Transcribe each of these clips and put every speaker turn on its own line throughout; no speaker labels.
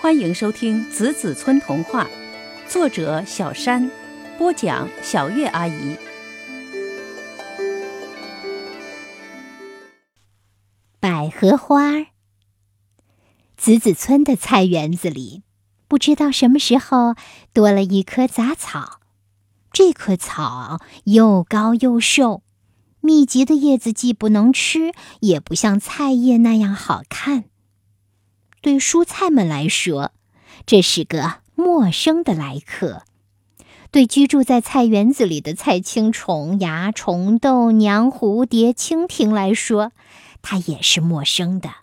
欢迎收听《子子村童话》，作者小山，播讲小月阿姨。
百合花。子子村的菜园子里，不知道什么时候多了一棵杂草。这棵草又高又瘦，密集的叶子既不能吃，也不像菜叶那样好看。对蔬菜们来说，这是个陌生的来客；对居住在菜园子里的菜青虫、蚜虫、豆娘、蝴蝶、蜻蜓来说，它也是陌生的。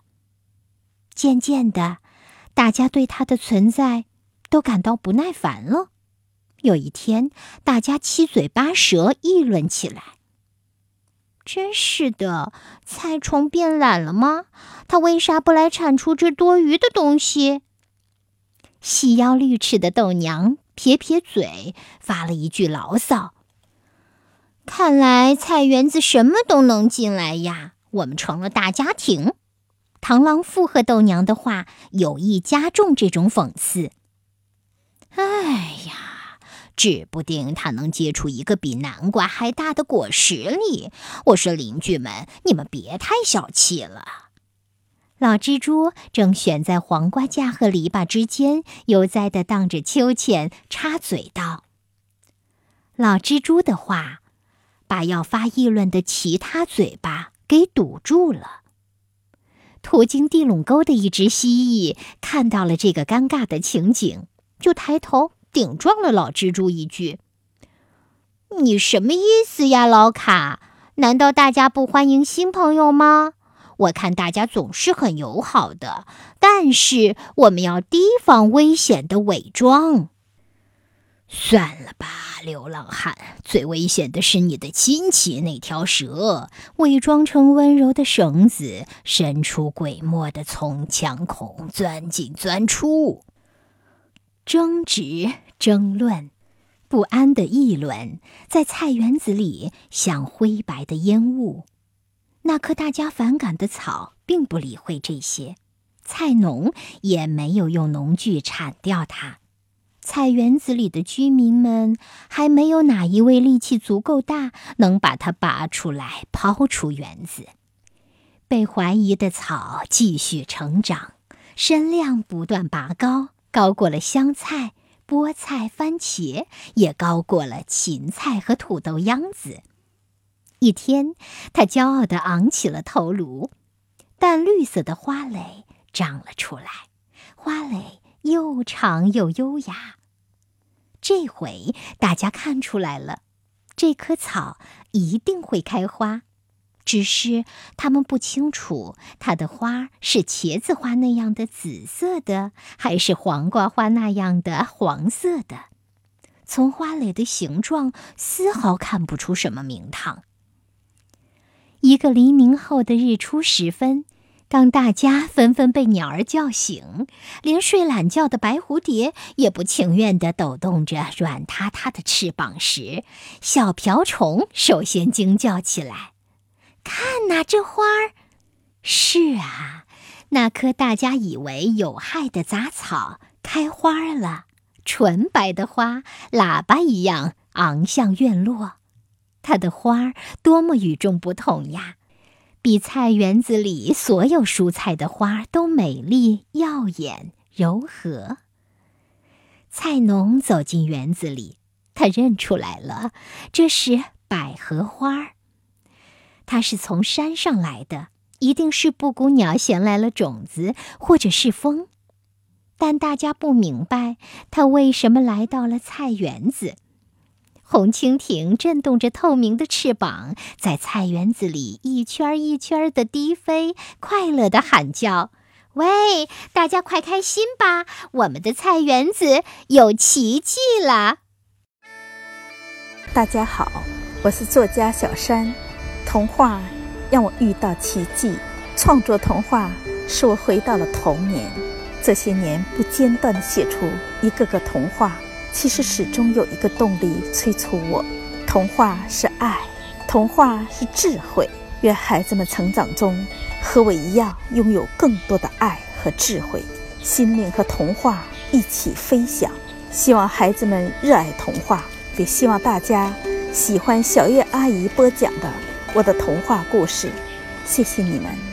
渐渐的，大家对它的存在都感到不耐烦了。有一天，大家七嘴八舌议论起来。真是的，菜虫变懒了吗？它为啥不来铲除这多余的东西？细腰绿齿的豆娘撇撇嘴，发了一句牢骚：“看来菜园子什么都能进来呀，我们成了大家庭。”螳螂附和豆娘的话，有意加重这种讽刺。哎！指不定它能结出一个比南瓜还大的果实哩！我说邻居们，你们别太小气了。老蜘蛛正悬在黄瓜架和篱笆之间，悠哉地荡着秋千，插嘴道：“老蜘蛛的话，把要发议论的其他嘴巴给堵住了。”途经地垄沟的一只蜥蜴看到了这个尴尬的情景，就抬头。顶撞了老蜘蛛一句：“你什么意思呀，老卡？难道大家不欢迎新朋友吗？我看大家总是很友好的，但是我们要提防危险的伪装。算了吧，流浪汉，最危险的是你的亲戚那条蛇，伪装成温柔的绳子，伸出鬼没的从墙孔，钻进钻出。”争执、争论、不安的议论，在菜园子里像灰白的烟雾。那棵大家反感的草并不理会这些，菜农也没有用农具铲掉它。菜园子里的居民们还没有哪一位力气足够大，能把它拔出来抛出园子。被怀疑的草继续成长，身量不断拔高。高过了香菜、菠菜、番茄，也高过了芹菜和土豆秧子。一天，他骄傲地昂起了头颅，淡绿色的花蕾长了出来，花蕾又长又优雅。这回大家看出来了，这棵草一定会开花。只是他们不清楚，它的花是茄子花那样的紫色的，还是黄瓜花那样的黄色的。从花蕾的形状，丝毫看不出什么名堂。一个黎明后的日出时分，当大家纷纷被鸟儿叫醒，连睡懒觉的白蝴蝶也不情愿地抖动着软塌塌的翅膀时，小瓢虫首先惊叫起来。看呐，这花儿，是啊，那棵大家以为有害的杂草开花了，纯白的花，喇叭一样昂向院落。它的花儿多么与众不同呀，比菜园子里所有蔬菜的花都美丽、耀眼、柔和。菜农走进园子里，他认出来了，这是百合花儿。它是从山上来的，一定是布谷鸟衔来了种子，或者是风。但大家不明白它为什么来到了菜园子。红蜻蜓震动着透明的翅膀，在菜园子里一圈一圈的低飞，快乐的喊叫：“喂，大家快开心吧！我们的菜园子有奇迹了！”
大家好，我是作家小山。童话让我遇到奇迹创作童话使我回到了童年。这些年不间断地写出一个个童话其实始终有一个动力催促我。童话是爱童话是智慧愿孩子们成长中和我一样拥有更多的爱和智慧。心灵和童话一起飞翔希望孩子们热爱童话也希望大家喜欢小月阿姨播讲的我的童话故事谢谢你们。